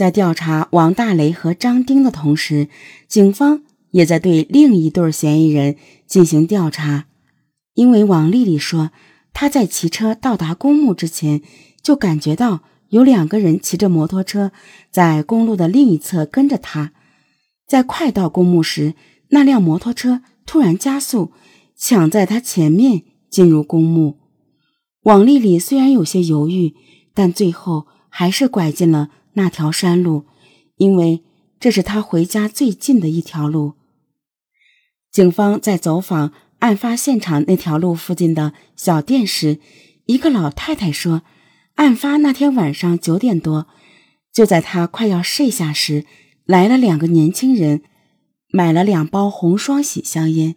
在调查王大雷和张丁的同时，警方也在对另一对嫌疑人进行调查。因为王丽丽说，她在骑车到达公墓之前，就感觉到有两个人骑着摩托车在公路的另一侧跟着她。在快到公墓时，那辆摩托车突然加速，抢在她前面进入公墓。王丽丽虽然有些犹豫，但最后还是拐进了那条山路，因为这是他回家最近的一条路。警方在走访。案发现场那条路附近的小店时，一个老太太说，案发那天晚上九点多，就在她快要睡下时，来了两个年轻人，买了两包红双喜香烟。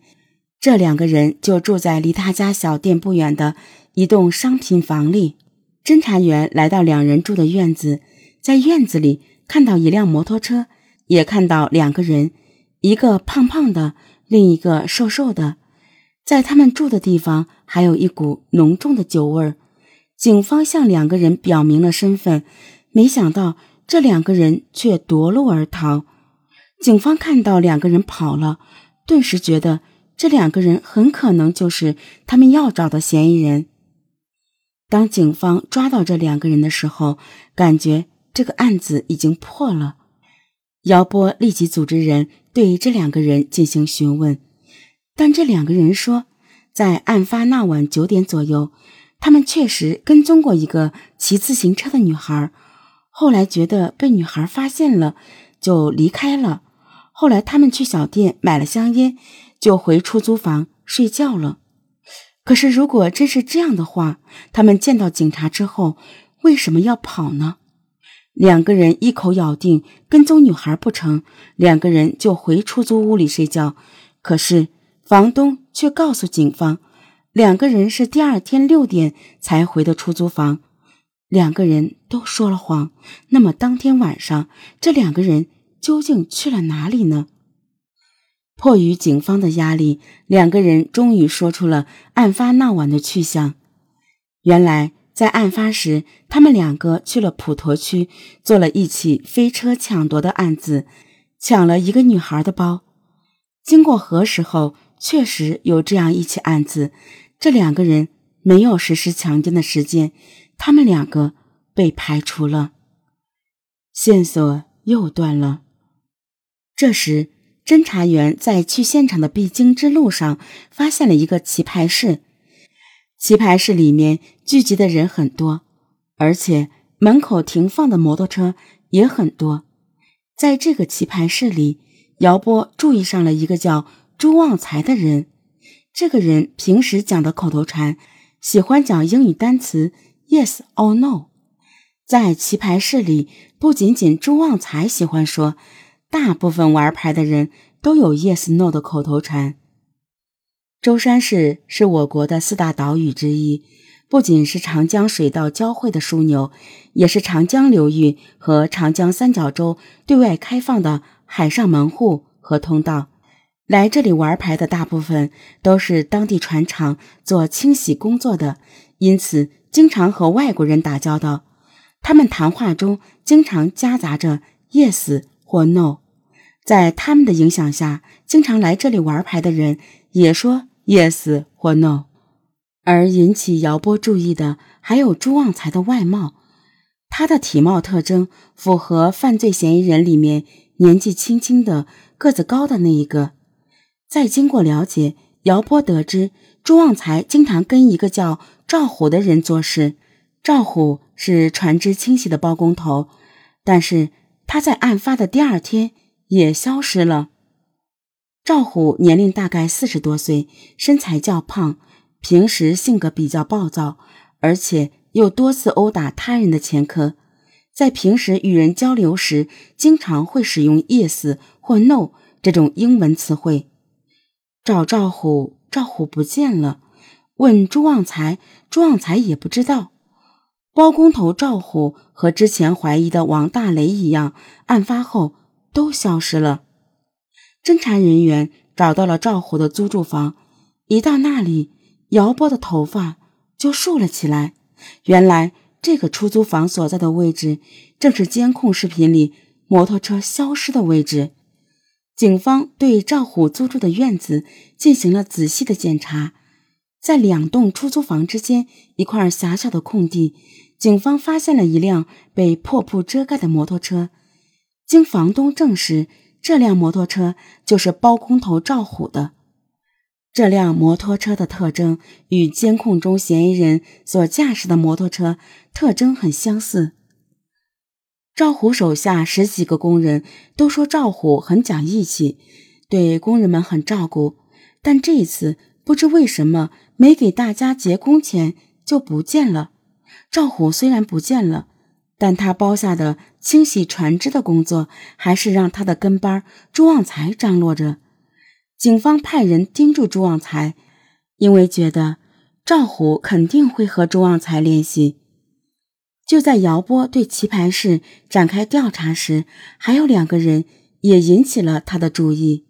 这两个人就住在离他家小店不远的一栋商品房里。侦查员来到两人住的院子，在院子里看到一辆摩托车，也看到两个人，一个胖胖的，另一个瘦瘦的。在他们住的地方，还有一股浓重的酒味儿。警方向两个人表明了身份，没想到这两个人却夺路而逃。警方看到两个人跑了，顿时觉得这两个人很可能就是他们要找的嫌疑人。当警方抓到这两个人的时候，感觉这个案子已经破了。姚波立即组织人对这两个人进行询问。但这两个人说，在案发那晚九点左右，他们确实跟踪过一个骑自行车的女孩，后来觉得被女孩发现了，就离开了。后来他们去小店买了香烟，就回出租房睡觉了。可是，如果真是这样的话，他们见到警察之后为什么要跑呢？两个人一口咬定跟踪女孩不成，两个人就回出租屋里睡觉。可是。房东却告诉警方，两个人是第二天六点才回的出租房，两个人都说了谎。那么当天晚上，这两个人究竟去了哪里呢？迫于警方的压力，两个人终于说出了案发那晚的去向。原来，在案发时，他们两个去了普陀区，做了一起飞车抢夺的案子，抢了一个女孩的包。经过核实后。确实有这样一起案子，这两个人没有实施强奸的时间，他们两个被排除了，线索又断了。这时，侦查员在去现场的必经之路上发现了一个棋牌室，棋牌室里面聚集的人很多，而且门口停放的摩托车也很多。在这个棋牌室里，姚波注意上了一个叫。朱旺财的人，这个人平时讲的口头禅，喜欢讲英语单词 yes or no。在棋牌室里，不仅仅朱旺财喜欢说，大部分玩牌的人都有 yes no 的口头禅。舟山市是我国的四大岛屿之一，不仅是长江水道交汇的枢纽，也是长江流域和长江三角洲对外开放的海上门户和通道。来这里玩牌的大部分都是当地船厂做清洗工作的，因此经常和外国人打交道。他们谈话中经常夹杂着 yes 或 no。在他们的影响下，经常来这里玩牌的人也说 yes 或 no。而引起姚波注意的还有朱旺财的外貌，他的体貌特征符合犯罪嫌疑人里面年纪轻轻的、个子高的那一个。再经过了解，姚波得知朱旺财经常跟一个叫赵虎的人做事。赵虎是船只清洗的包工头，但是他在案发的第二天也消失了。赵虎年龄大概四十多岁，身材较胖，平时性格比较暴躁，而且又多次殴打他人的前科。在平时与人交流时，经常会使用 “yes” 或 “no” 这种英文词汇。找赵虎，赵虎不见了。问朱旺财，朱旺财也不知道。包工头赵虎和之前怀疑的王大雷一样，案发后都消失了。侦查人员找到了赵虎的租住房，一到那里，姚波的头发就竖了起来。原来这个出租房所在的位置正是监控视频里摩托车消失的位置。警方对赵虎租住的院子进行了仔细的检查，在两栋出租房之间一块狭小的空地，警方发现了一辆被破布遮盖的摩托车。经房东证实，这辆摩托车就是包工头赵虎的。这辆摩托车的特征与监控中嫌疑人所驾驶的摩托车特征很相似。赵虎手下十几个工人都说赵虎很讲义气，对工人们很照顾，但这一次不知为什么没给大家结工钱就不见了。赵虎虽然不见了，但他包下的清洗船只的工作还是让他的跟班朱旺财张罗着。警方派人盯住朱旺财，因为觉得赵虎肯定会和朱旺财联系。就在姚波对棋牌室展开调查时，还有两个人也引起了他的注意：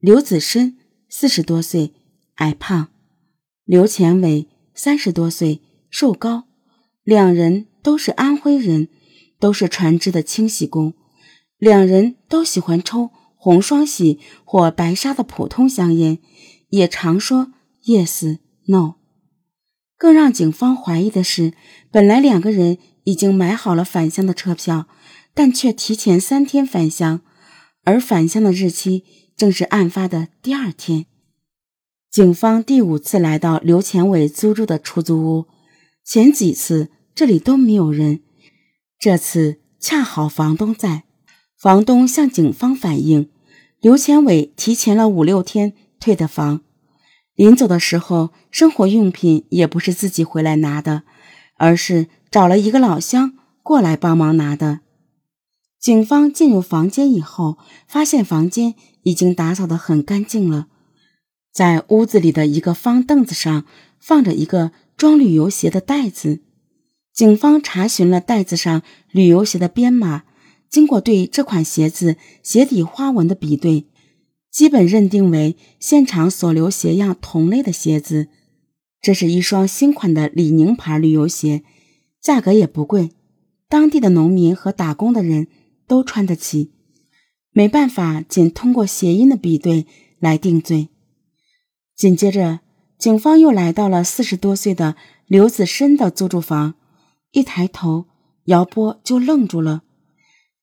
刘子深，四十多岁，矮胖；刘前伟，三十多岁，瘦高。两人都是安徽人，都是船只的清洗工，两人都喜欢抽。红双喜或白沙的普通香烟，也常说 yes no。更让警方怀疑的是，本来两个人已经买好了返乡的车票，但却提前三天返乡，而返乡的日期正是案发的第二天。警方第五次来到刘前伟租住的出租屋，前几次这里都没有人，这次恰好房东在。房东向警方反映，刘前伟提前了五六天退的房，临走的时候，生活用品也不是自己回来拿的，而是找了一个老乡过来帮忙拿的。警方进入房间以后，发现房间已经打扫得很干净了，在屋子里的一个方凳子上放着一个装旅游鞋的袋子。警方查询了袋子上旅游鞋的编码。经过对这款鞋子鞋底花纹的比对，基本认定为现场所留鞋样同类的鞋子。这是一双新款的李宁牌旅游鞋，价格也不贵，当地的农民和打工的人都穿得起。没办法，仅通过鞋印的比对来定罪。紧接着，警方又来到了四十多岁的刘子深的租住房，一抬头，姚波就愣住了。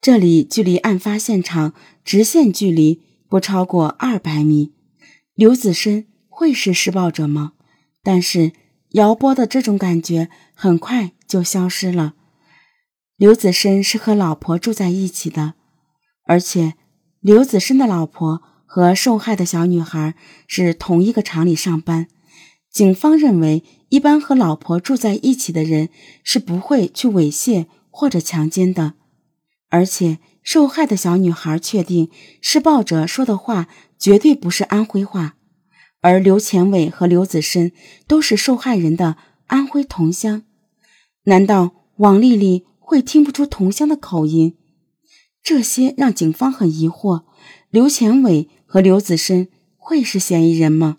这里距离案发现场直线距离不超过二百米。刘子申会是施暴者吗？但是姚波的这种感觉很快就消失了。刘子申是和老婆住在一起的，而且刘子申的老婆和受害的小女孩是同一个厂里上班。警方认为，一般和老婆住在一起的人是不会去猥亵或者强奸的。而且，受害的小女孩确定施暴者说的话绝对不是安徽话，而刘前伟和刘子深都是受害人的安徽同乡。难道王丽丽会听不出同乡的口音？这些让警方很疑惑。刘前伟和刘子深会是嫌疑人吗？